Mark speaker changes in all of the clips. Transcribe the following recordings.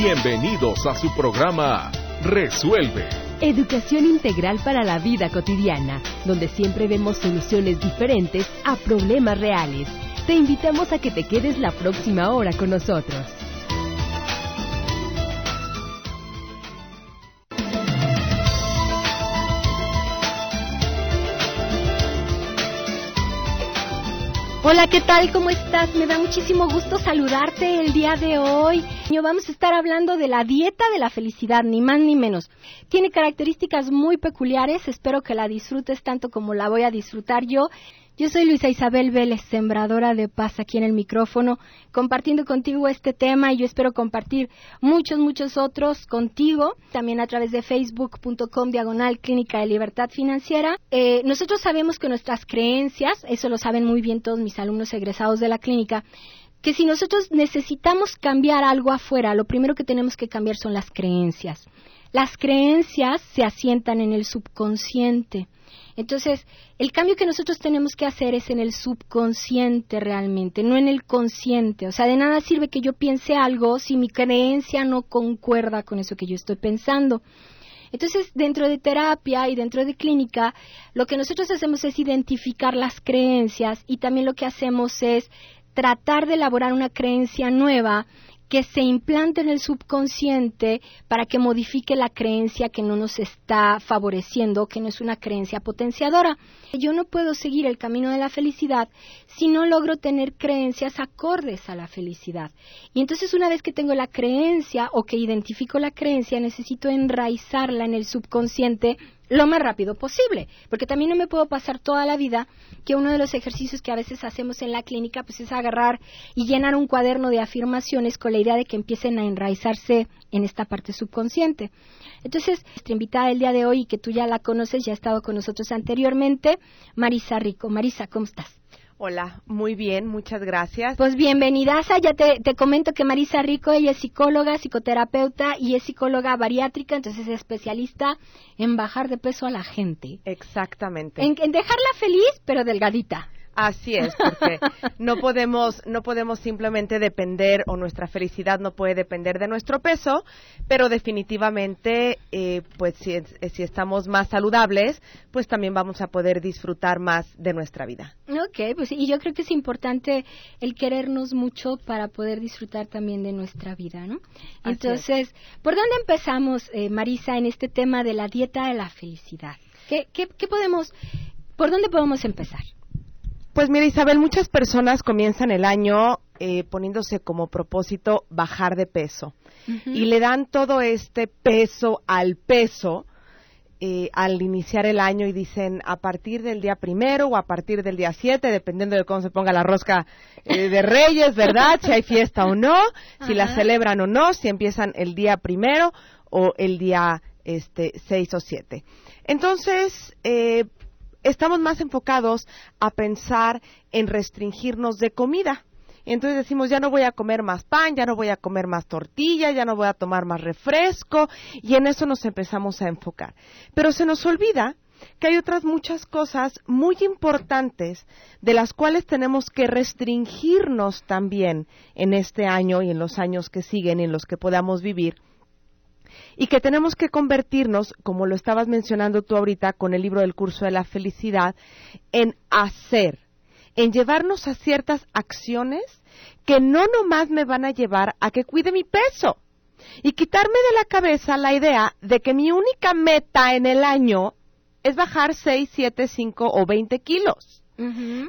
Speaker 1: Bienvenidos a su programa Resuelve.
Speaker 2: Educación integral para la vida cotidiana, donde siempre vemos soluciones diferentes a problemas reales. Te invitamos a que te quedes la próxima hora con nosotros.
Speaker 3: Hola, ¿qué tal? ¿Cómo estás? Me da muchísimo gusto saludarte el día de hoy. Vamos a estar hablando de la dieta de la felicidad, ni más ni menos. Tiene características muy peculiares, espero que la disfrutes tanto como la voy a disfrutar yo. Yo soy Luisa Isabel Vélez, sembradora de paz aquí en el micrófono, compartiendo contigo este tema y yo espero compartir muchos, muchos otros contigo, también a través de facebook.com diagonal clínica de libertad financiera. Eh, nosotros sabemos que nuestras creencias, eso lo saben muy bien todos mis alumnos egresados de la clínica, que si nosotros necesitamos cambiar algo afuera, lo primero que tenemos que cambiar son las creencias. Las creencias se asientan en el subconsciente. Entonces, el cambio que nosotros tenemos que hacer es en el subconsciente realmente, no en el consciente. O sea, de nada sirve que yo piense algo si mi creencia no concuerda con eso que yo estoy pensando. Entonces, dentro de terapia y dentro de clínica, lo que nosotros hacemos es identificar las creencias y también lo que hacemos es tratar de elaborar una creencia nueva que se implante en el subconsciente para que modifique la creencia que no nos está favoreciendo, que no es una creencia potenciadora. Yo no puedo seguir el camino de la felicidad si no logro tener creencias acordes a la felicidad. Y entonces una vez que tengo la creencia o que identifico la creencia, necesito enraizarla en el subconsciente lo más rápido posible, porque también no me puedo pasar toda la vida que uno de los ejercicios que a veces hacemos en la clínica pues es agarrar y llenar un cuaderno de afirmaciones con la idea de que empiecen a enraizarse en esta parte subconsciente. Entonces, nuestra invitada del día de hoy, que tú ya la conoces, ya ha estado con nosotros anteriormente, Marisa Rico. Marisa, ¿cómo estás?
Speaker 4: Hola, muy bien, muchas gracias.
Speaker 3: Pues bienvenida, ya te, te, comento que Marisa Rico, ella es psicóloga, psicoterapeuta y es psicóloga bariátrica, entonces es especialista en bajar de peso a la gente.
Speaker 4: Exactamente.
Speaker 3: En, en dejarla feliz, pero delgadita.
Speaker 4: Así es, porque no podemos, no podemos simplemente depender, o nuestra felicidad no puede depender de nuestro peso, pero definitivamente, eh, pues si, si, estamos más saludables, pues también vamos a poder disfrutar más de nuestra vida.
Speaker 3: Ok, pues y yo creo que es importante el querernos mucho para poder disfrutar también de nuestra vida, ¿no? Entonces, ¿por dónde empezamos, eh, Marisa, en este tema de la dieta de la felicidad? ¿Qué, qué, qué podemos, por dónde podemos empezar?
Speaker 4: Pues mira Isabel, muchas personas comienzan el año eh, poniéndose como propósito bajar de peso y le dan todo este peso al peso eh, al iniciar el año y dicen a partir del día primero o a partir del día siete, dependiendo de cómo se ponga la rosca eh, de Reyes, ¿verdad? Si hay fiesta o no, si la celebran o no, si empiezan el día primero o el día este seis o siete. Entonces, eh, estamos más enfocados a pensar en restringirnos de comida. Entonces decimos, ya no voy a comer más pan, ya no voy a comer más tortilla, ya no voy a tomar más refresco, y en eso nos empezamos a enfocar. Pero se nos olvida que hay otras muchas cosas muy importantes de las cuales tenemos que restringirnos también en este año y en los años que siguen en los que podamos vivir y que tenemos que convertirnos, como lo estabas mencionando tú ahorita con el libro del curso de la felicidad, en hacer, en llevarnos a ciertas acciones que no nomás me van a llevar a que cuide mi peso y quitarme de la cabeza la idea de que mi única meta en el año es bajar 6, 7, 5 o 20 kilos.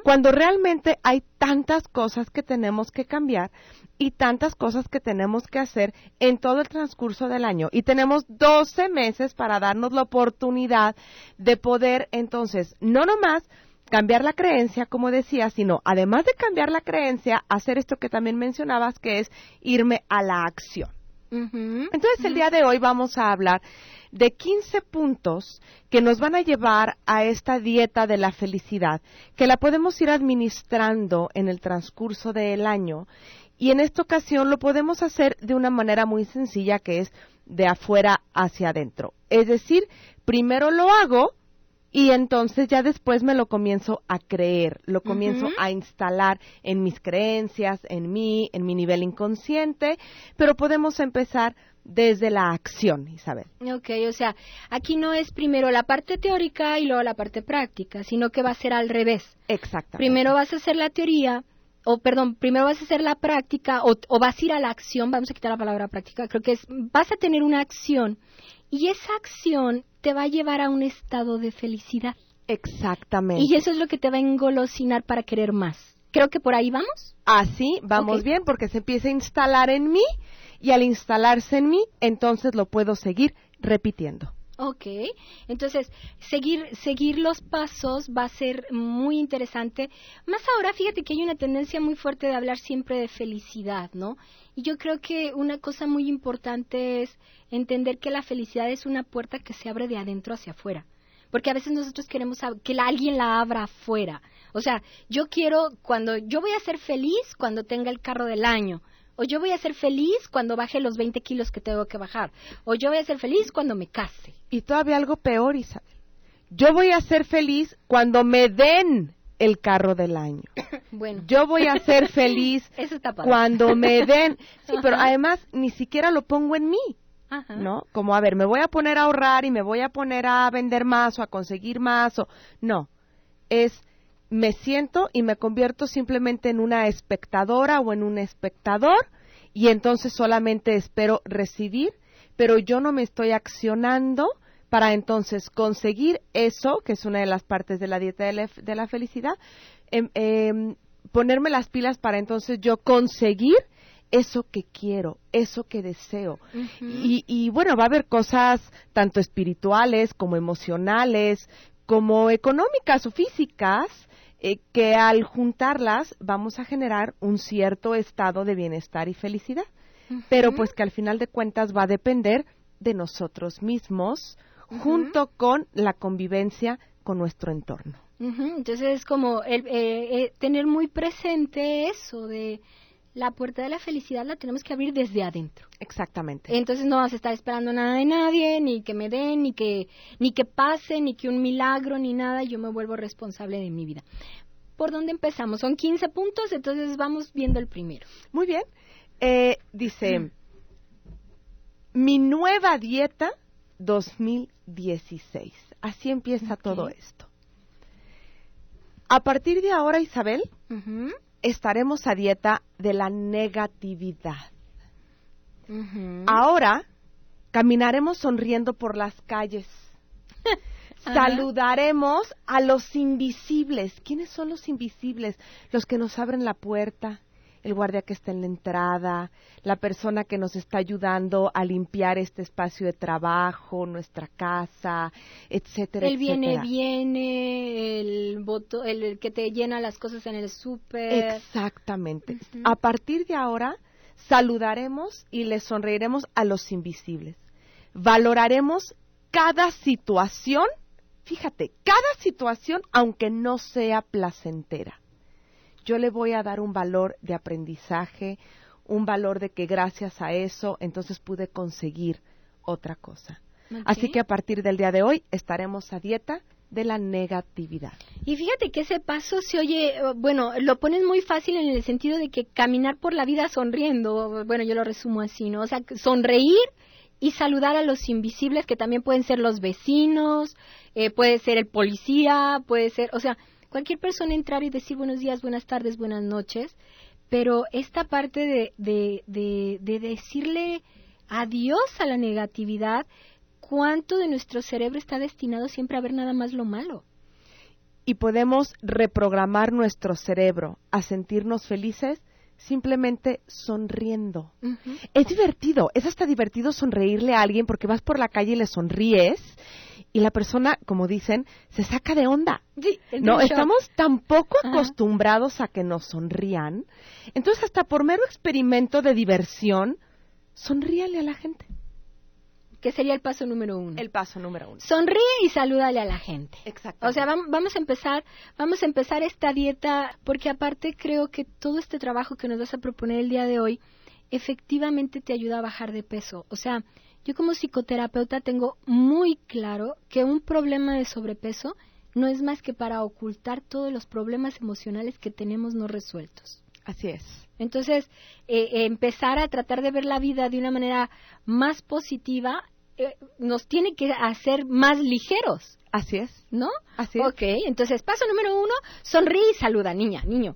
Speaker 4: Cuando realmente hay tantas cosas que tenemos que cambiar y tantas cosas que tenemos que hacer en todo el transcurso del año. Y tenemos 12 meses para darnos la oportunidad de poder entonces, no nomás cambiar la creencia, como decía, sino además de cambiar la creencia, hacer esto que también mencionabas, que es irme a la acción. Entonces, el día de hoy vamos a hablar de 15 puntos que nos van a llevar a esta dieta de la felicidad, que la podemos ir administrando en el transcurso del año. Y en esta ocasión lo podemos hacer de una manera muy sencilla que es de afuera hacia adentro. Es decir, primero lo hago y entonces ya después me lo comienzo a creer, lo comienzo a instalar en mis creencias, en mí, en mi nivel inconsciente, pero podemos empezar desde la acción, Isabel.
Speaker 3: Ok, o sea, aquí no es primero la parte teórica y luego la parte práctica, sino que va a ser al revés.
Speaker 4: Exactamente.
Speaker 3: Primero vas a hacer la teoría, o perdón, primero vas a hacer la práctica o, o, vas a ir a la acción, vamos a quitar la palabra práctica, creo que es, vas a tener una acción y esa acción te va a llevar a un estado de felicidad.
Speaker 4: Exactamente.
Speaker 3: Y eso es lo que te va a engolosinar para querer más. Creo que por ahí vamos.
Speaker 4: Así, vamos bien, porque se empieza a instalar en mí y al instalarse en mí, entonces lo puedo seguir repitiendo.
Speaker 3: Ok, entonces seguir, seguir los pasos va a ser muy interesante. Más ahora, fíjate que hay una tendencia muy fuerte de hablar siempre de felicidad, ¿no? Y yo creo que una cosa muy importante es entender que la felicidad es una puerta que se abre de adentro hacia afuera. Porque a veces nosotros queremos que alguien la abra afuera. O sea, yo quiero, cuando yo voy a ser feliz cuando tenga el carro del año o yo voy a ser feliz cuando baje los 20 kilos que tengo que bajar, o yo voy a ser feliz cuando me case.
Speaker 4: Y todavía algo peor, Isabel. Yo voy a ser feliz cuando me den el carro del año.
Speaker 3: Bueno.
Speaker 4: Yo voy a ser feliz cuando me den. Sí, pero además ni siquiera lo pongo en mí. Ajá. ¿No? Como, a ver, me voy a poner a ahorrar y me voy a poner a vender más o a conseguir más o... No, es me siento y me convierto simplemente en una espectadora o en un espectador y entonces solamente espero recibir, pero yo no me estoy accionando para entonces conseguir eso, que es una de las partes de la dieta de la, felicidad, em, em, ponerme las pilas para entonces yo conseguir eso que quiero, eso que deseo. y, y, bueno, va a haber cosas tanto espirituales como emocionales, como económicas o físicas, eh, que al juntarlas vamos a generar un cierto estado de bienestar y felicidad, pero pues que al final de cuentas va a depender de nosotros mismos junto con la convivencia con nuestro entorno.
Speaker 3: Entonces es como el, eh, eh, tener muy presente eso de la puerta de la felicidad la tenemos que abrir desde adentro.
Speaker 4: Exactamente.
Speaker 3: Entonces no vas a estar esperando nada de nadie, ni que me den, ni que, ni que pase, ni que un milagro, ni nada, yo me vuelvo responsable de mi vida. ¿Por dónde empezamos? Son 15 puntos, entonces vamos viendo el primero.
Speaker 4: Muy bien. Eh, dice, mm. mi nueva dieta 2016. Así empieza todo esto. A partir de ahora, Isabel, estaremos a dieta de la negatividad. Ahora caminaremos sonriendo por las calles. Saludaremos a los invisibles. ¿Quiénes son los invisibles? Los que nos abren la puerta, el guardia que está en la entrada, la persona que nos está ayudando a limpiar este espacio de trabajo, nuestra casa, etcétera,
Speaker 3: el viene viene, el voto, el que te llena las cosas en el súper.
Speaker 4: Exactamente. A partir de ahora saludaremos y les sonreiremos a los invisibles. Valoraremos cada situación, fíjate, cada situación aunque no sea placentera yo le voy a dar un valor de aprendizaje, un valor de que gracias a eso entonces pude conseguir otra cosa. Así que a partir del día de hoy estaremos a dieta de la negatividad.
Speaker 3: Y fíjate que ese paso se oye, bueno, lo pones muy fácil en el sentido de que caminar por la vida sonriendo, bueno, yo lo resumo así, ¿no? O sea, sonreír y saludar a los invisibles que también pueden ser los vecinos, eh, puede ser el policía, puede ser, o sea, cualquier persona entrar y decir buenos días, buenas tardes, buenas noches, pero esta parte de, de, de, de decirle adiós a la negatividad, ¿cuánto de nuestro cerebro está destinado siempre a ver nada más lo malo?
Speaker 4: Y podemos reprogramar nuestro cerebro a sentirnos felices simplemente sonriendo. Es divertido, es hasta divertido sonreírle a alguien porque vas por la calle y le sonríes y la persona, como dicen, se saca de onda. no, estamos tan poco acostumbrados a que nos sonrían. Entonces, hasta por mero experimento de diversión, sonríale a la gente.
Speaker 3: Que sería el paso número uno.
Speaker 4: El paso número uno.
Speaker 3: Sonríe y salúdale a la gente.
Speaker 4: Exacto.
Speaker 3: O sea, vamos a empezar, vamos a empezar esta dieta, porque aparte creo que todo este trabajo que nos vas a proponer el día de hoy, efectivamente te ayuda a bajar de peso. O sea, Yo como psicoterapeuta tengo muy claro que un problema de sobrepeso no es más que para ocultar todos los problemas emocionales que tenemos no resueltos.
Speaker 4: Así es.
Speaker 3: Entonces, eh, empezar a tratar de ver la vida de una manera más positiva eh, nos tiene que hacer más ligeros.
Speaker 4: Así es.
Speaker 3: ¿No?
Speaker 4: Así es.
Speaker 3: Ok, entonces paso número uno, sonríe y saluda, niña, niño.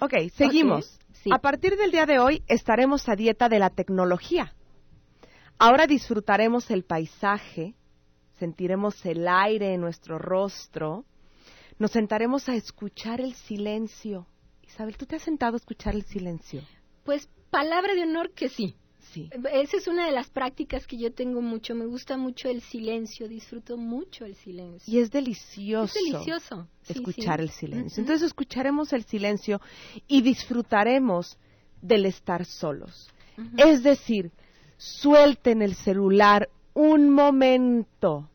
Speaker 4: ok, seguimos.
Speaker 3: Sí.
Speaker 4: A partir del día de hoy estaremos a dieta de la tecnología. Ahora disfrutaremos el paisaje, sentiremos el aire en nuestro rostro, nos sentaremos a escuchar el silencio. Isabel, ¿tú te has sentado a escuchar el silencio?
Speaker 3: Pues palabra de honor que sí.
Speaker 4: Sí.
Speaker 3: Esa es una de las prácticas que yo tengo mucho. Me gusta mucho el silencio, disfruto mucho el silencio.
Speaker 4: Y es delicioso.
Speaker 3: Es delicioso.
Speaker 4: Escuchar
Speaker 3: sí.
Speaker 4: el silencio. Entonces escucharemos el silencio y disfrutaremos del estar solos. Es decir, suelten el celular un momento,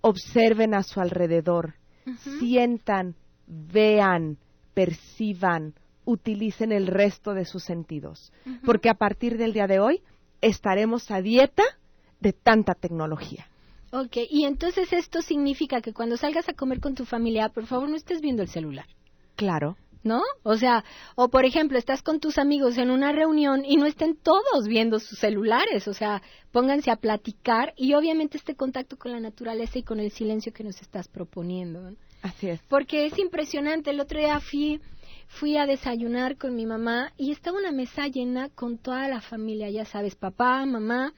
Speaker 4: observen a su alrededor, sientan, vean, perciban, utilicen el resto de sus sentidos, porque a partir del día de hoy estaremos a dieta de tanta tecnología.
Speaker 3: Ok, y entonces esto significa que cuando salgas a comer con tu familia, por favor no estés viendo el celular.
Speaker 4: Claro.
Speaker 3: ¿No? O sea, o por ejemplo, estás con tus amigos en una reunión y no estén todos viendo sus celulares, o sea, pónganse a platicar y obviamente este contacto con la naturaleza y con el silencio que nos estás proponiendo. ¿no?
Speaker 4: Así es.
Speaker 3: Porque es impresionante, el otro día fui, fui a desayunar con mi mamá y estaba una mesa llena con toda la familia, ya sabes, papá, mamá,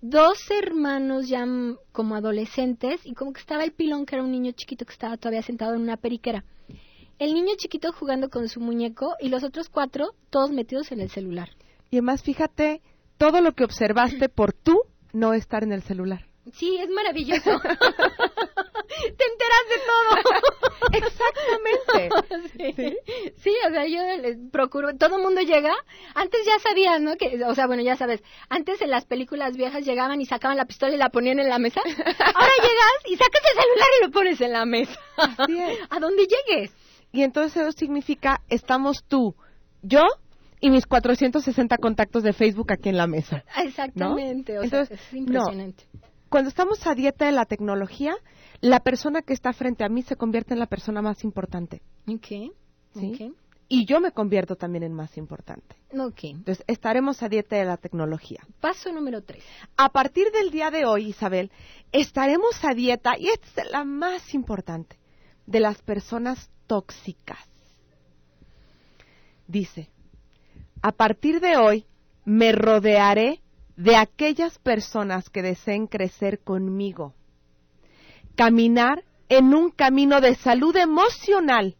Speaker 3: dos hermanos ya como adolescentes y como que estaba el pilón que era un niño chiquito que estaba todavía sentado en una periquera. El niño chiquito jugando con su muñeco y los otros cuatro todos metidos en el celular.
Speaker 4: Y además, fíjate, todo lo que observaste por tú no estar en el celular.
Speaker 3: Sí, es maravilloso. Te enteras de todo.
Speaker 4: Exactamente.
Speaker 3: Sí. sí, o sea, yo les procuro, todo el mundo llega, antes ya sabías, ¿no? Que, o sea, bueno, ya sabes, antes en las películas viejas llegaban y sacaban la pistola y la ponían en la mesa. Ahora llegas y sacas el celular y lo pones en la mesa.
Speaker 4: Así es.
Speaker 3: A donde llegues.
Speaker 4: Y entonces eso significa, estamos tú, yo y mis 460 contactos de Facebook aquí en la mesa.
Speaker 3: Exactamente, o
Speaker 4: Entonces,
Speaker 3: sea, es impresionante.
Speaker 4: Cuando estamos a dieta de la tecnología, la persona que está frente a mí se convierte en la persona más importante.
Speaker 3: Ok,
Speaker 4: ¿sí? Y yo me convierto también en más importante.
Speaker 3: ok, ok.
Speaker 4: Entonces, estaremos a dieta de la tecnología.
Speaker 3: Paso número tres.
Speaker 4: A partir del día de hoy, Isabel, estaremos a dieta, y esta es la más importante, de las personas tóxicas. Dice, a partir de hoy me rodearé de aquellas personas que deseen crecer conmigo, caminar en un camino de salud emocional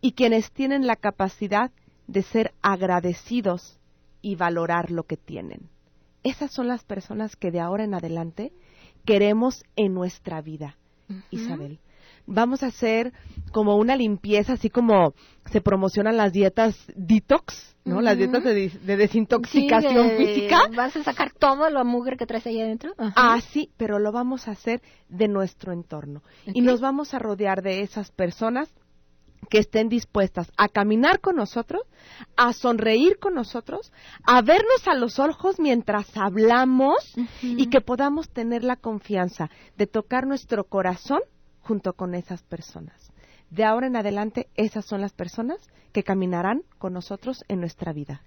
Speaker 4: y quienes tienen la capacidad de ser agradecidos y valorar lo que tienen. Esas son las personas que de ahora en adelante queremos en nuestra vida, Isabel. Vamos a hacer como una limpieza, así como se promocionan las dietas detox, ¿no? Las dietas de, desintoxicación
Speaker 3: Sí, de-
Speaker 4: física.
Speaker 3: ¿Vas a sacar todo lo mugre que traes ahí adentro? Ajá.
Speaker 4: Ah, sí, pero lo vamos a hacer de nuestro entorno. Y nos vamos a rodear de esas personas que estén dispuestas a caminar con nosotros, a sonreír con nosotros, a vernos a los ojos mientras hablamos y que podamos tener la confianza de tocar nuestro corazón junto con esas personas. De ahora en adelante, esas son las personas que caminarán con nosotros en nuestra vida.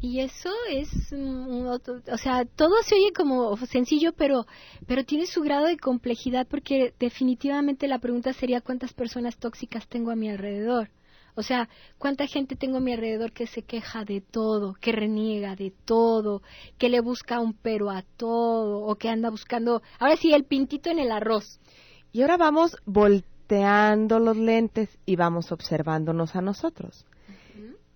Speaker 3: Y eso es, o sea, todo se oye como sencillo, pero, pero tiene su grado de complejidad porque definitivamente la pregunta sería cuántas personas tóxicas tengo a mi alrededor. O sea, cuánta gente tengo a mi alrededor que se queja de todo, que reniega de todo, que le busca un pero a todo, o que anda buscando, ahora sí, el pintito en el arroz.
Speaker 4: Y ahora vamos volteando los lentes y vamos observándonos a nosotros.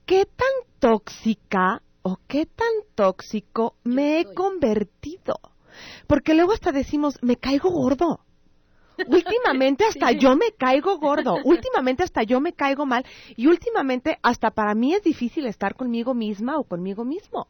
Speaker 4: ¿Qué tan tóxica o qué tan tóxico me he convertido? Porque luego hasta decimos, me caigo gordo. Últimamente hasta yo me caigo gordo, últimamente hasta yo me caigo mal y últimamente hasta para mí es difícil estar conmigo misma o conmigo mismo,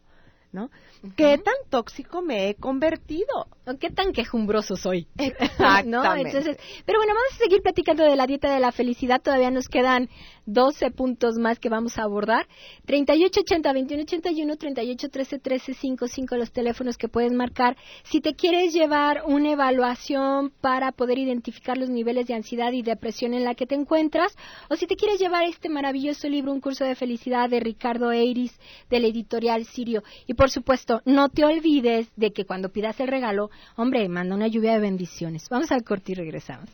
Speaker 4: ¿no? ¿Qué tan tóxico me he convertido?
Speaker 3: ¿O ¿Qué tan quejumbroso soy?
Speaker 4: Exactamente.
Speaker 3: ¿No? Entonces, pero bueno, vamos a seguir platicando de la dieta de la felicidad. Todavía nos quedan 12 puntos más que vamos a abordar. 3880-2181, 3813-1355, los teléfonos que puedes marcar. Si te quieres llevar una evaluación para poder identificar los niveles de ansiedad y depresión en la que te encuentras, o si te quieres llevar este maravilloso libro, Un curso de felicidad de Ricardo Eiris, del editorial Sirio. Y por supuesto, no te olvides de que cuando pidas el regalo, hombre, manda una lluvia de bendiciones. Vamos al corte y regresamos.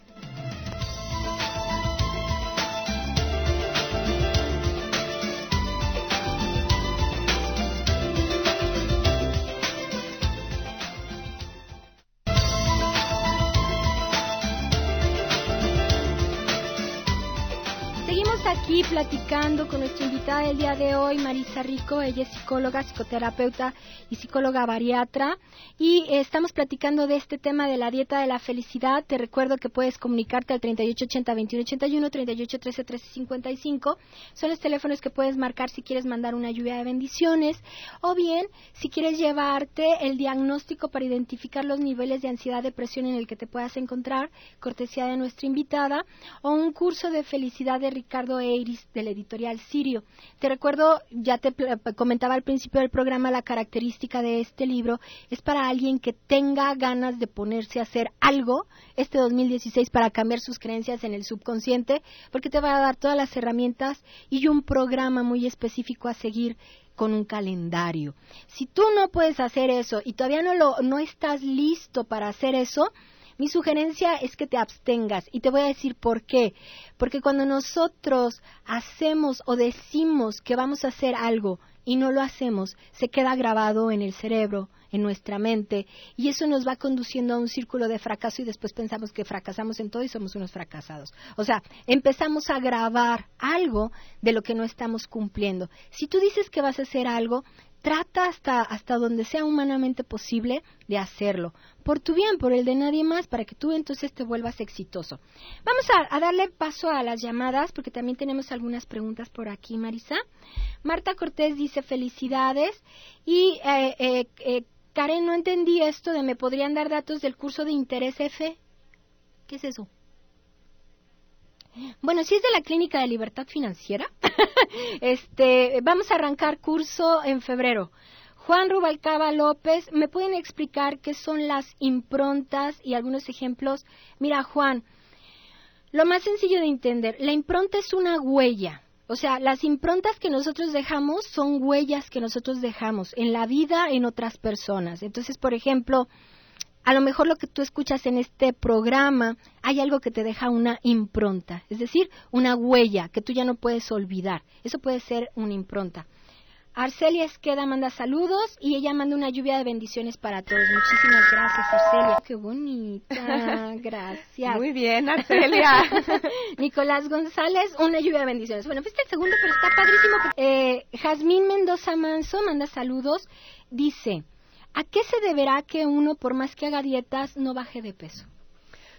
Speaker 3: Aquí platicando con nuestra invitada del día de hoy, Marisa Rico. Ella es psicóloga, psicoterapeuta y psicóloga bariatra. Y estamos platicando de este tema de la dieta de la felicidad. Te recuerdo que puedes comunicarte al 3880-2181, 3813-1355. Son los teléfonos que puedes marcar si quieres mandar una lluvia de bendiciones. O bien, si quieres llevarte el diagnóstico para identificar los niveles de ansiedad, depresión en el que te puedas encontrar, cortesía de nuestra invitada. O un curso de felicidad de Ricardo E Iris del editorial Sirio. Te recuerdo, ya te comentaba al principio del programa, la característica de este libro es para alguien que tenga ganas de ponerse a hacer algo este 2016 para cambiar sus creencias en el subconsciente, porque te va a dar todas las herramientas y un programa muy específico a seguir con un calendario. Si tú no puedes hacer eso y todavía no lo no estás listo para hacer eso, mi sugerencia es que te abstengas y te voy a decir por qué. Porque cuando nosotros hacemos o decimos que vamos a hacer algo y no lo hacemos, se queda grabado en el cerebro, en nuestra mente, y eso nos va conduciendo a un círculo de fracaso y después pensamos que fracasamos en todo y somos unos fracasados. O sea, empezamos a grabar algo de lo que no estamos cumpliendo. Si tú dices que vas a hacer algo, trata hasta, hasta donde sea humanamente posible de hacerlo, por tu bien, por el de nadie más, para que tú entonces te vuelvas exitoso. Vamos a, darle paso a las llamadas, porque también tenemos algunas preguntas por aquí, Marisa. Marta Cortés dice felicidades y eh, eh, eh, Karen, no entendí esto de me podrían dar datos del curso de interés F. ¿Qué es eso? Bueno, si es de la Clínica de Libertad Financiera, este, vamos a arrancar curso en febrero. Juan Rubalcaba López, ¿me pueden explicar qué son las improntas y algunos ejemplos? Mira, Juan, lo más sencillo de entender, la impronta es una huella. O sea, las improntas que nosotros dejamos son huellas que nosotros dejamos en la vida en otras personas. Entonces, por ejemplo, a lo mejor lo que tú escuchas en este programa, hay algo que te deja una impronta, es decir, una huella que tú ya no puedes olvidar. Eso puede ser una impronta. Arcelia Esqueda manda saludos y ella manda una lluvia de bendiciones para todos. Muchísimas gracias, Arcelia. Qué bonita, gracias.
Speaker 4: Muy bien, Arcelia.
Speaker 3: Nicolás González, una lluvia de bendiciones. Bueno, fuiste el segundo, pero está padrísimo. Eh, Jazmín Mendoza Manso manda saludos. Dice, ¿A qué se deberá que uno, por más que haga dietas, no baje de peso?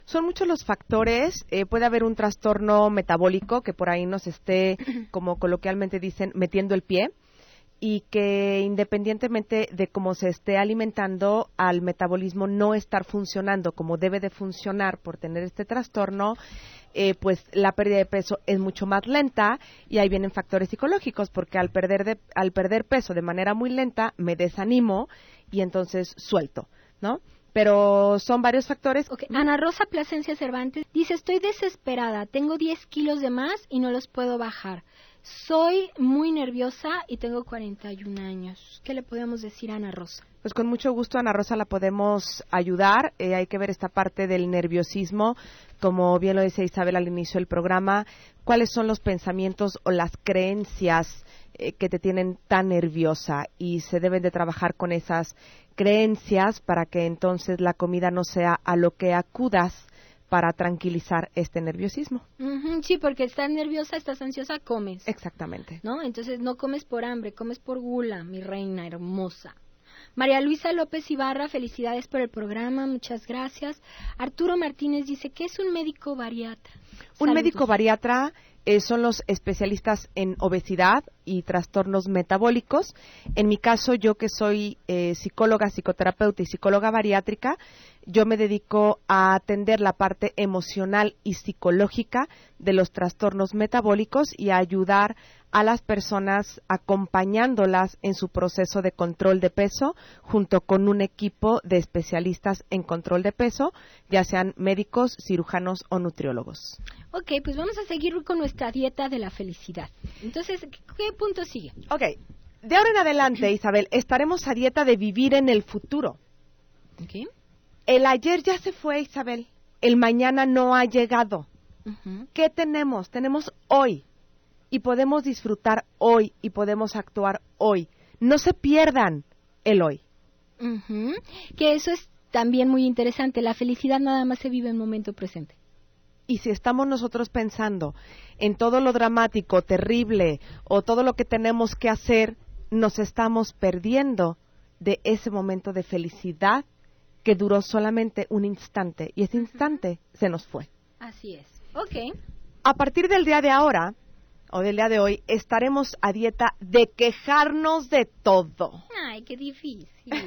Speaker 4: Son muchos los factores. Eh, puede haber un trastorno metabólico que por ahí nos esté, como coloquialmente dicen, metiendo el pie y que independientemente de cómo se esté alimentando, al metabolismo no estar funcionando como debe de funcionar por tener este trastorno, eh, pues la pérdida de peso es mucho más lenta y ahí vienen factores psicológicos porque al perder, al perder peso de manera muy lenta me desanimo y entonces suelto, ¿no? Pero son varios factores.
Speaker 3: Ana Rosa Plasencia Cervantes dice, estoy desesperada, tengo 10 kilos de más y no los puedo bajar. Soy muy nerviosa y tengo 41 años. ¿Qué le podemos decir a Ana Rosa?
Speaker 4: Pues con mucho gusto, Ana Rosa, la podemos ayudar. Eh, hay que ver esta parte del nerviosismo. Como bien lo decía Isabel al inicio del programa, cuáles son los pensamientos o las creencias eh, que te tienen tan nerviosa y se deben de trabajar con esas creencias para que entonces la comida no sea a lo que acudas para tranquilizar este nerviosismo.
Speaker 3: sí, porque estás nerviosa, estás ansiosa, comes.
Speaker 4: Exactamente.
Speaker 3: ¿No? Entonces no comes por hambre, comes por gula, mi reina hermosa. María Luisa López Ibarra, felicidades por el programa, muchas gracias. Arturo Martínez dice, ¿qué es un médico bariatra?
Speaker 4: Un médico bariatra eh, son los especialistas en obesidad y trastornos metabólicos. En mi caso, yo que soy eh, psicóloga, psicoterapeuta y psicóloga bariátrica, yo me dedico a atender la parte emocional y psicológica de los trastornos metabólicos y a ayudar a las personas acompañándolas en su proceso de control de peso junto con un equipo de especialistas en control de peso, ya sean médicos, cirujanos o nutriólogos.
Speaker 3: Ok, pues vamos a seguir con nuestra dieta de la felicidad. Entonces, ¿qué punto sigue?
Speaker 4: Ok, de ahora en adelante, Isabel, estaremos a dieta de vivir en el futuro.
Speaker 3: Ok.
Speaker 4: El ayer ya se fue, Isabel. El mañana no ha llegado. ¿Qué tenemos? Tenemos hoy y podemos disfrutar hoy y podemos actuar hoy. No se pierdan el hoy.
Speaker 3: Que eso es también muy interesante. La felicidad nada más se vive en el momento presente.
Speaker 4: Y si estamos nosotros pensando en todo lo dramático, terrible o todo lo que tenemos que hacer, nos estamos perdiendo de ese momento de felicidad que duró solamente un instante y ese instante se nos fue.
Speaker 3: Así es. Ok.
Speaker 4: A partir del día de ahora, o del día de hoy, estaremos a dieta de quejarnos de todo.
Speaker 3: Ay, qué difícil. no hay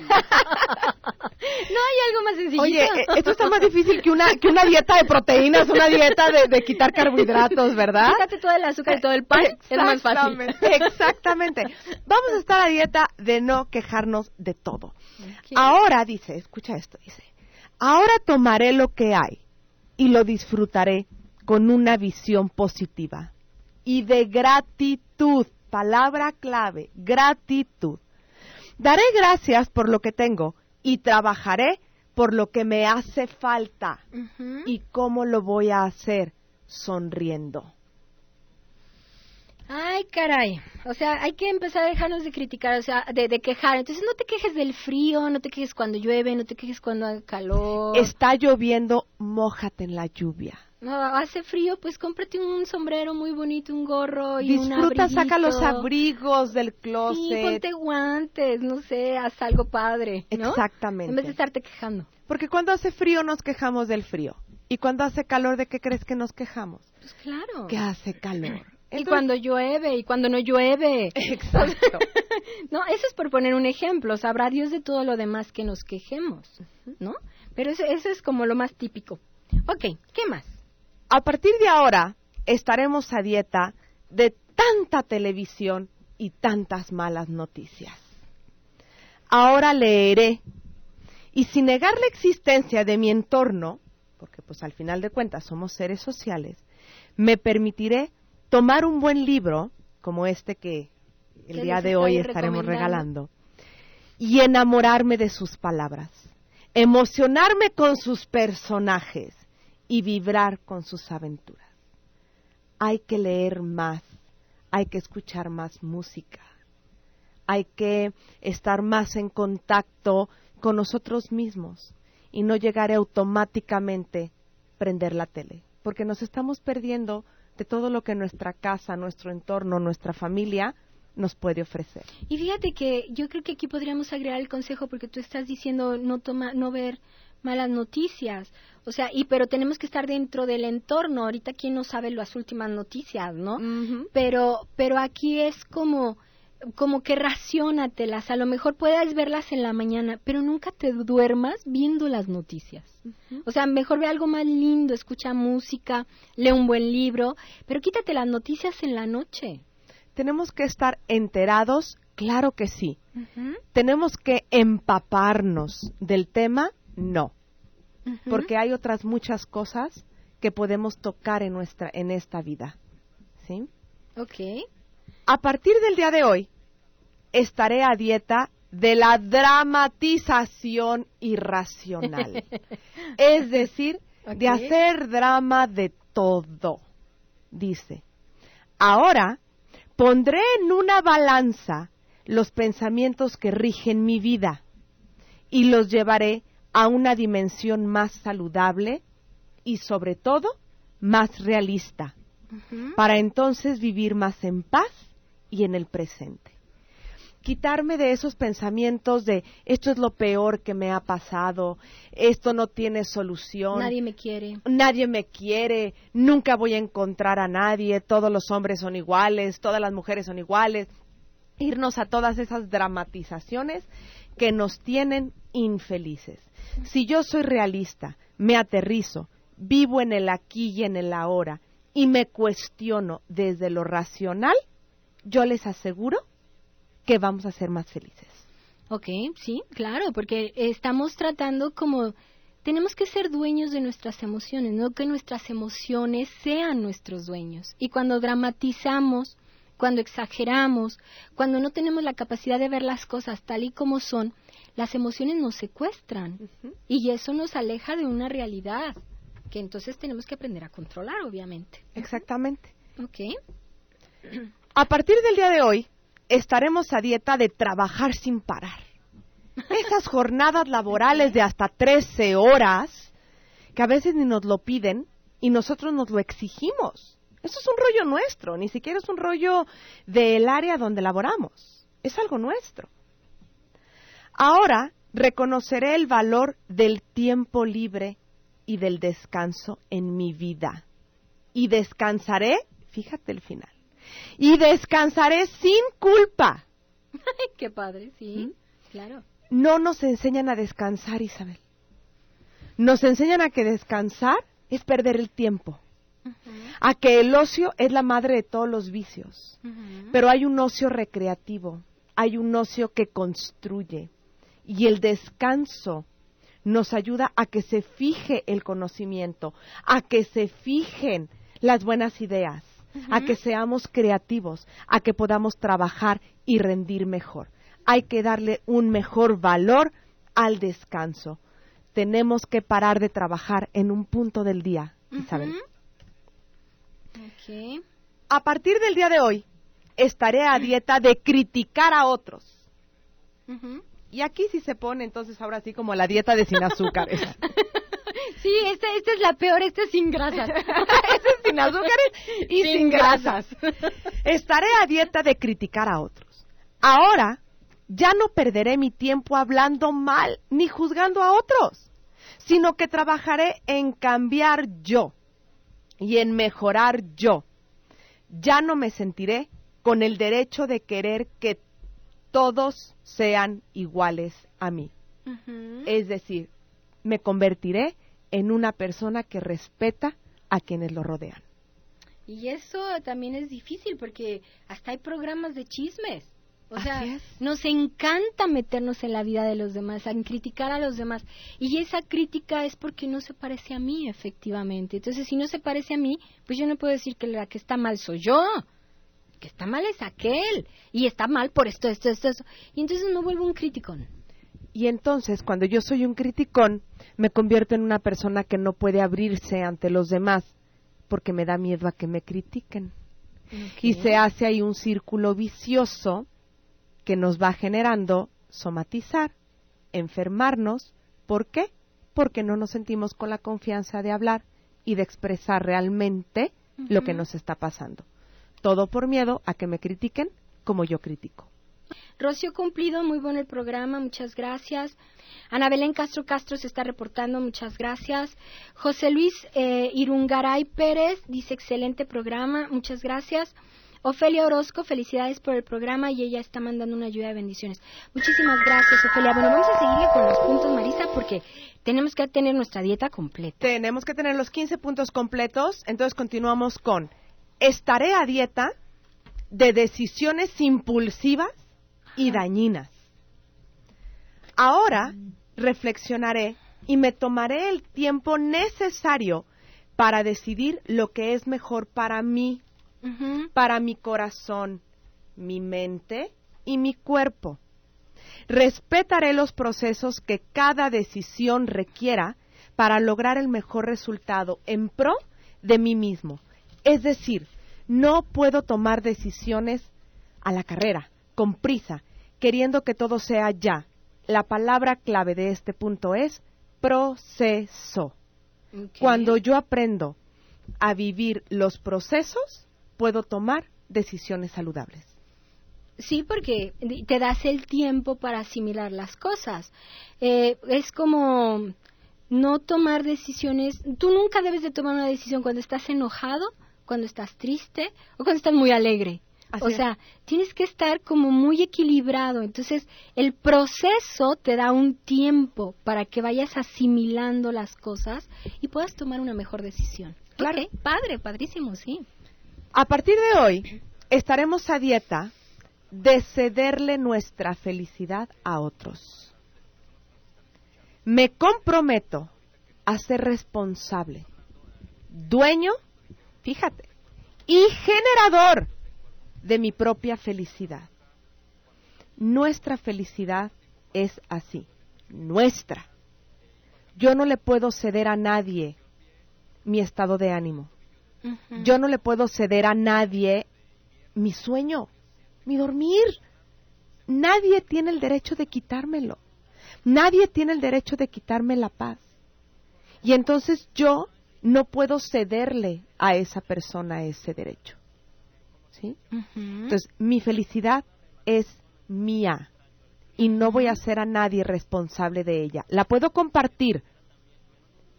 Speaker 3: algo más sencillo.
Speaker 4: Oye, eh, esto está más difícil que una, que una dieta de proteínas, una dieta de, quitar carbohidratos, ¿verdad?
Speaker 3: Quítate todo el azúcar y todo el pan, es más fácil.
Speaker 4: Exactamente. Vamos a estar a dieta de no quejarnos de todo. Ahora, dice, escucha esto, dice, ahora tomaré lo que hay y lo disfrutaré con una visión positiva y de gratitud. Palabra clave, gratitud. Daré gracias por lo que tengo y trabajaré por lo que me hace falta. ¿Y cómo lo voy a hacer? Sonriendo.
Speaker 3: Ay, caray. O sea, hay que empezar a dejarnos de criticar, o sea, de, de, quejar. Entonces, no te quejes del frío, no te quejes cuando llueve, no te quejes cuando haga calor.
Speaker 4: Está lloviendo, mójate en la lluvia.
Speaker 3: No, hace frío, pues cómprate un sombrero muy bonito, un gorro y
Speaker 4: Disfruta, saca los abrigos del closet. Sí,
Speaker 3: ponte guantes, no sé, haz algo padre,
Speaker 4: Exactamente.
Speaker 3: En vez de estarte quejando.
Speaker 4: Porque cuando hace frío nos quejamos del frío. Y cuando hace calor, ¿de qué crees que nos quejamos?
Speaker 3: Pues claro.
Speaker 4: Que hace calor.
Speaker 3: y cuando llueve y cuando no llueve.
Speaker 4: Exacto.
Speaker 3: no, eso es por poner un ejemplo. Sabrá Dios de todo lo demás que nos quejemos, ¿no? Pero eso, eso es como lo más típico. Ok, ¿qué más?
Speaker 4: A partir de ahora estaremos a dieta de tanta televisión y tantas malas noticias. Ahora leeré y sin negar la existencia de mi entorno, porque pues al final de cuentas somos seres sociales, me permitiré tomar un buen libro como este que el día de hoy estaremos regalando y enamorarme de sus palabras, emocionarme con sus personajes y vibrar con sus aventuras. Hay que leer más, hay que escuchar más música, hay que estar más en contacto con nosotros mismos y no llegar automáticamente prender la tele, porque nos estamos perdiendo de todo lo que nuestra casa, nuestro entorno, nuestra familia nos puede ofrecer.
Speaker 3: Y fíjate que yo creo que aquí podríamos agregar el consejo porque tú estás diciendo no toma no ver malas noticias. O sea, y pero tenemos que estar dentro del entorno. Ahorita quién no sabe las últimas noticias, ¿no? Pero pero aquí es como como que racionatelas. A lo mejor puedes verlas en la mañana, pero nunca te duermas viendo las noticias. O sea, mejor ve algo más lindo, escucha música, lee un buen libro, pero quítate las noticias en la noche.
Speaker 4: Tenemos que estar enterados, claro que sí. Tenemos que empaparnos del tema no, porque hay otras muchas cosas que podemos tocar en nuestra en esta vida, ¿sí?
Speaker 3: Ok.
Speaker 4: A partir del día de hoy estaré a dieta de la dramatización irracional, es decir, de hacer drama de todo. Dice, ahora pondré en una balanza los pensamientos que rigen mi vida y los llevaré a una dimensión más saludable y sobre todo más realista, para entonces vivir más en paz y en el presente. quitarme de esos pensamientos de esto es lo peor que me ha pasado, esto no tiene solución.
Speaker 3: Nadie me quiere.
Speaker 4: Nadie me quiere, nunca voy a encontrar a nadie, todos los hombres son iguales, todas las mujeres son iguales. Irnos a todas esas dramatizaciones que nos tienen infelices. Si yo soy realista, me aterrizo, vivo en el aquí y en el ahora y me cuestiono desde lo racional, yo les aseguro que vamos a ser más felices.
Speaker 3: Ok, sí, claro, porque estamos tratando como tenemos que ser dueños de nuestras emociones, no que nuestras emociones sean nuestros dueños. Y cuando dramatizamos, cuando exageramos, cuando no tenemos la capacidad de ver las cosas tal y como son, las emociones nos secuestran y eso nos aleja de una realidad que entonces tenemos que aprender a controlar, obviamente.
Speaker 4: Exactamente.
Speaker 3: Ok.
Speaker 4: A partir del día de hoy, estaremos a dieta de trabajar sin parar. Esas jornadas laborales de hasta 13 horas, que a veces ni nos lo piden y nosotros nos lo exigimos. Eso es un rollo nuestro, ni siquiera es un rollo del área donde laboramos. Es algo nuestro. Ahora reconoceré el valor del tiempo libre y del descanso en mi vida. Y descansaré, fíjate el final, y descansaré sin culpa.
Speaker 3: Qué padre, sí, claro.
Speaker 4: No nos enseñan a descansar, Isabel. Nos enseñan a que descansar es perder el tiempo. A que el ocio es la madre de todos los vicios. Pero hay un ocio recreativo, hay un ocio que construye. Y el descanso nos ayuda a que se fije el conocimiento, a que se fijen las buenas ideas, a que seamos creativos, a que podamos trabajar y rendir mejor. Hay que darle un mejor valor al descanso. Tenemos que parar de trabajar en un punto del día, Isabel. A partir del día de hoy, estaré a dieta de criticar a otros. Y aquí sí se pone entonces ahora sí como la dieta de sin azúcares.
Speaker 3: Sí, esta, esta es la peor, esta es sin grasas.
Speaker 4: esta es sin azúcares y sin, grasas. Estaré a dieta de criticar a otros. Ahora ya no perderé mi tiempo hablando mal ni juzgando a otros, sino que trabajaré en cambiar yo y en mejorar yo. Ya no me sentiré con el derecho de querer que todos sean iguales a mí. Es decir, me convertiré en una persona que respeta a quienes lo rodean.
Speaker 3: Y eso también es difícil porque hasta hay programas de chismes. O sea, nos encanta meternos en la vida de los demás, en criticar a los demás. Y esa crítica es porque no se parece a mí, efectivamente. Entonces, si no se parece a mí, pues yo no puedo decir que la que está mal soy yo. Que está mal es aquel. Y está mal por esto, esto, esto, esto. Y entonces no vuelvo un criticón.
Speaker 4: Y entonces, cuando yo soy un criticón, me convierto en una persona que no puede abrirse ante los demás porque me da miedo a que me critiquen. Y se hace ahí un círculo vicioso que nos va generando somatizar, enfermarnos. ¿Por qué? Porque no nos sentimos con la confianza de hablar y de expresar realmente lo que nos está pasando. Todo por miedo a que me critiquen como yo critico.
Speaker 3: Rocío Cumplido, muy bueno el programa, muchas gracias. Ana Belén Castro Castro se está reportando, muchas gracias. José Luis eh, Irungaray Pérez dice excelente programa, muchas gracias. Ofelia Orozco, felicidades por el programa y ella está mandando una ayuda de bendiciones. Muchísimas gracias, Ofelia. Bueno, vamos a seguirle con los puntos, Marisa, porque tenemos que tener nuestra dieta completa.
Speaker 4: Tenemos que tener los 15 puntos completos, entonces continuamos con estaré a dieta de decisiones impulsivas y dañinas. Ahora reflexionaré y me tomaré el tiempo necesario para decidir lo que es mejor para mí, para mi corazón, mi mente y mi cuerpo. Respetaré los procesos que cada decisión requiera para lograr el mejor resultado en pro de mí mismo. Es decir, no puedo tomar decisiones a la carrera, con prisa, queriendo que todo sea ya. La palabra clave de este punto es proceso. Cuando yo aprendo a vivir los procesos, puedo tomar decisiones saludables.
Speaker 3: Sí, porque te das el tiempo para asimilar las cosas. Eh, es como no tomar decisiones. Tú nunca debes de tomar una decisión cuando estás enojado, cuando estás triste o cuando estás muy alegre. o sea, tienes que estar como muy equilibrado. Entonces, el proceso te da un tiempo para que vayas asimilando las cosas y puedas tomar una mejor decisión.
Speaker 2: Claro. padre, padrísimo, sí.
Speaker 4: A partir de hoy, estaremos a dieta de cederle nuestra felicidad a otros. Me comprometo a ser responsable, dueño, fíjate, y generador de mi propia felicidad. Nuestra felicidad es así, nuestra. Yo no le puedo ceder a nadie mi estado de ánimo. Yo no le puedo ceder a nadie mi sueño mi dormir. Nadie tiene el derecho de quitármelo. Nadie tiene el derecho de quitarme la paz. Y entonces yo no puedo cederle a esa persona ese derecho. ¿Sí? Entonces, mi felicidad es mía y no voy a ser a nadie responsable de ella. La puedo compartir,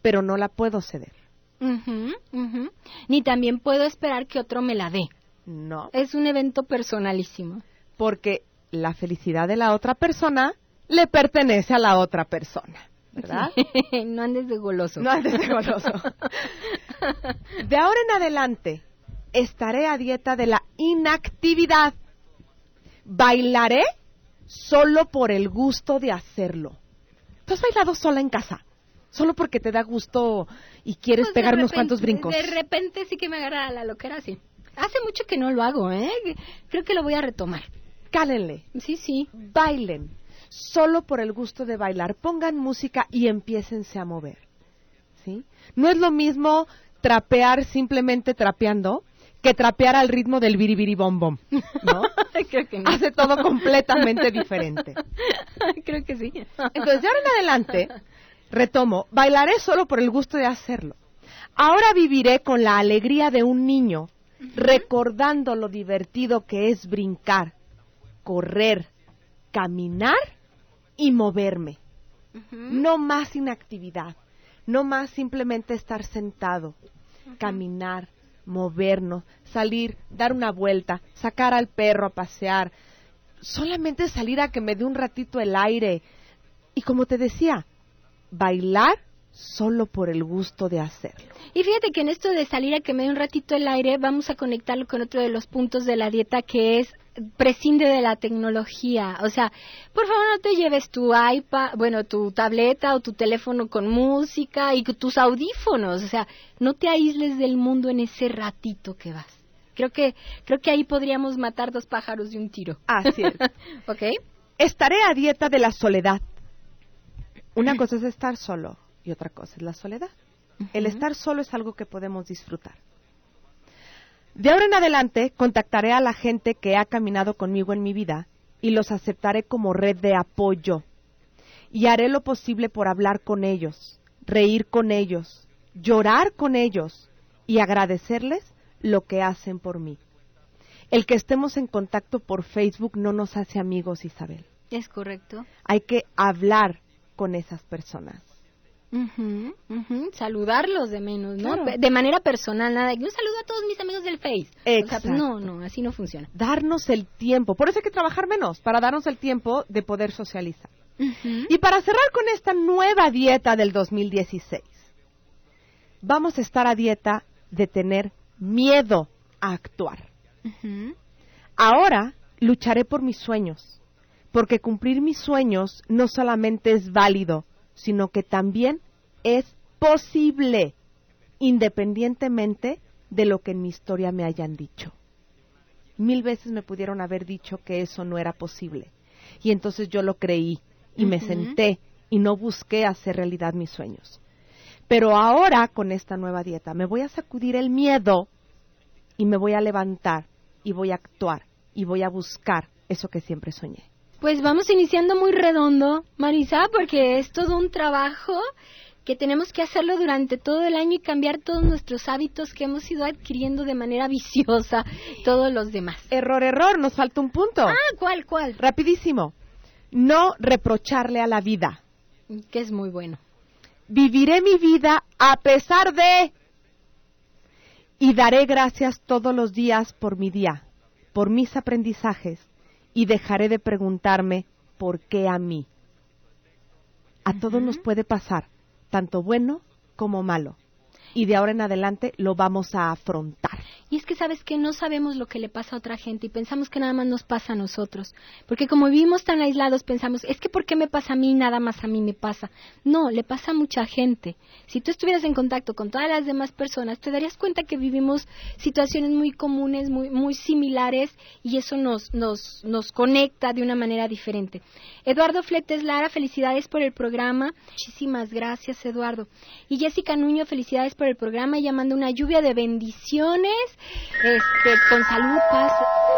Speaker 4: pero no la puedo ceder.
Speaker 3: Ni también puedo esperar que otro me la dé.
Speaker 4: No.
Speaker 3: Es un evento personalísimo.
Speaker 4: Porque la felicidad de la otra persona le pertenece a la otra persona. ¿Verdad?
Speaker 3: no andes de goloso.
Speaker 4: No andes de goloso. de ahora en adelante estaré a dieta de la inactividad. Bailaré solo por el gusto de hacerlo. ¿Tú has bailado sola en casa? Solo porque te da gusto y quieres pues pegar unos cuantos brincos.
Speaker 3: De repente sí que me agarra la loquera, sí. Hace mucho que no lo hago, ¿eh? Creo que lo voy a retomar.
Speaker 4: Cálenle.
Speaker 3: Sí, sí.
Speaker 4: Bailen. Solo por el gusto de bailar. Pongan música y empiécense a mover. ¿Sí? No es lo mismo trapear simplemente trapeando que trapear al ritmo del biribiri bom bom, ¿no?
Speaker 3: Creo que no.
Speaker 4: Hace todo completamente diferente.
Speaker 3: Creo que sí.
Speaker 4: Entonces, de ahora en adelante, retomo, bailaré solo por el gusto de hacerlo. Ahora viviré con la alegría de un niño recordando lo divertido que es brincar, correr, caminar y moverme. No más inactividad, no más simplemente estar sentado, caminar, movernos, salir, dar una vuelta, sacar al perro a pasear, solamente salir a que me dé un ratito el aire. Y como te decía, bailar solo por el gusto de hacerlo.
Speaker 3: Y fíjate que en esto de salir a que me dé un ratito el aire, vamos a conectarlo con otro de los puntos de la dieta que es prescinde de la tecnología. O sea, por favor no te lleves tu iPad, bueno, tu tableta o tu teléfono con música y tus audífonos. O sea, no te aísles del mundo en ese ratito que vas. Creo que, creo que ahí podríamos matar dos pájaros de un tiro.
Speaker 4: Así es.
Speaker 3: ¿Ok?
Speaker 4: Estaré a dieta de la soledad. Una cosa es estar solo y otra cosa es la soledad. El estar solo es algo que podemos disfrutar. De ahora en adelante contactaré a la gente que ha caminado conmigo en mi vida y los aceptaré como red de apoyo. Y haré lo posible por hablar con ellos, reír con ellos, llorar con ellos y agradecerles lo que hacen por mí. El que estemos en contacto por Facebook no nos hace amigos, Isabel.
Speaker 3: Es correcto.
Speaker 4: Hay que hablar con esas personas.
Speaker 3: Saludarlos de menos, ¿no? De manera personal, nada. Yo saludo a todos mis amigos del Face.
Speaker 4: Exacto.
Speaker 3: no, no, así no funciona.
Speaker 4: Darnos el tiempo. Por eso hay que trabajar menos, para darnos el tiempo de poder socializar. Y para cerrar con esta nueva dieta del 2016, vamos a estar a dieta de tener miedo a actuar. Ahora lucharé por mis sueños, porque cumplir mis sueños no solamente es válido, sino que también es posible, independientemente de lo que en mi historia me hayan dicho. Mil veces me pudieron haber dicho que eso no era posible. Y entonces yo lo creí y me senté y no busqué hacer realidad mis sueños. Pero ahora, con esta nueva dieta, me voy a sacudir el miedo y me voy a levantar y voy a actuar y voy a buscar eso que siempre soñé.
Speaker 3: Pues vamos iniciando muy redondo, Marisa, porque es todo un trabajo que tenemos que hacerlo durante todo el año y cambiar todos nuestros hábitos que hemos ido adquiriendo de manera viciosa todos los demás.
Speaker 4: Error, error, nos falta un punto.
Speaker 3: Ah, ¿cuál, cuál?
Speaker 4: Rapidísimo. No reprocharle a la vida.
Speaker 3: Que es muy bueno.
Speaker 4: Viviré mi vida a pesar de... Y daré gracias todos los días por mi día, por mis aprendizajes, y dejaré de preguntarme por qué a mí. A todos nos puede pasar, tanto bueno como malo. Y de ahora en adelante lo vamos a afrontar.
Speaker 3: Y es que sabes que no sabemos lo que le pasa a otra gente y pensamos que nada más nos pasa a nosotros. Porque como vivimos tan aislados pensamos, es que ¿por qué me pasa a mí? Nada más a mí me pasa. No, le pasa a mucha gente. Si tú estuvieras en contacto con todas las demás personas, te darías cuenta que vivimos situaciones muy comunes, muy, muy similares y eso nos, nos, nos conecta de una manera diferente. Eduardo Fletes Lara, felicidades por el programa. Muchísimas gracias, Eduardo. Y Jessica Nuño, felicidades por el programa y llamando una lluvia de bendiciones este, con salud, paz,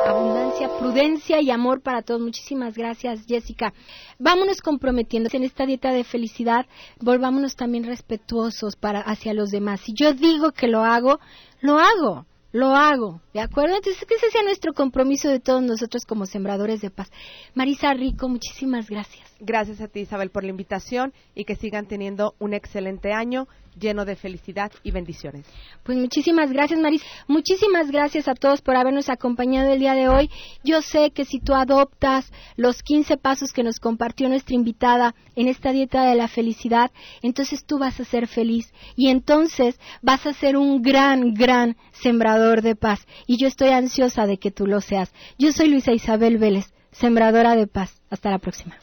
Speaker 3: abundancia, prudencia y amor para todos. Muchísimas gracias, Jessica. Vámonos comprometiendo en esta dieta de felicidad, volvámonos también respetuosos para hacia los demás. Si yo digo que lo hago, lo hago lo hago, ¿de acuerdo? Entonces, que ese sea nuestro compromiso de todos nosotros como sembradores de paz. Marisa Rico, muchísimas gracias.
Speaker 4: Gracias a ti, Isabel, por la invitación y que sigan teniendo un excelente año lleno de felicidad y bendiciones.
Speaker 3: Pues muchísimas gracias, Marisa. Muchísimas gracias a todos por habernos acompañado el día de hoy. Yo sé que si tú adoptas los 15 pasos que nos compartió nuestra invitada en esta dieta de la felicidad, entonces tú vas a ser feliz y entonces vas a ser un gran, gran sembrador de paz. Y yo estoy ansiosa de que tú lo seas. Yo soy Luisa Isabel Vélez, sembradora de paz. Hasta la próxima.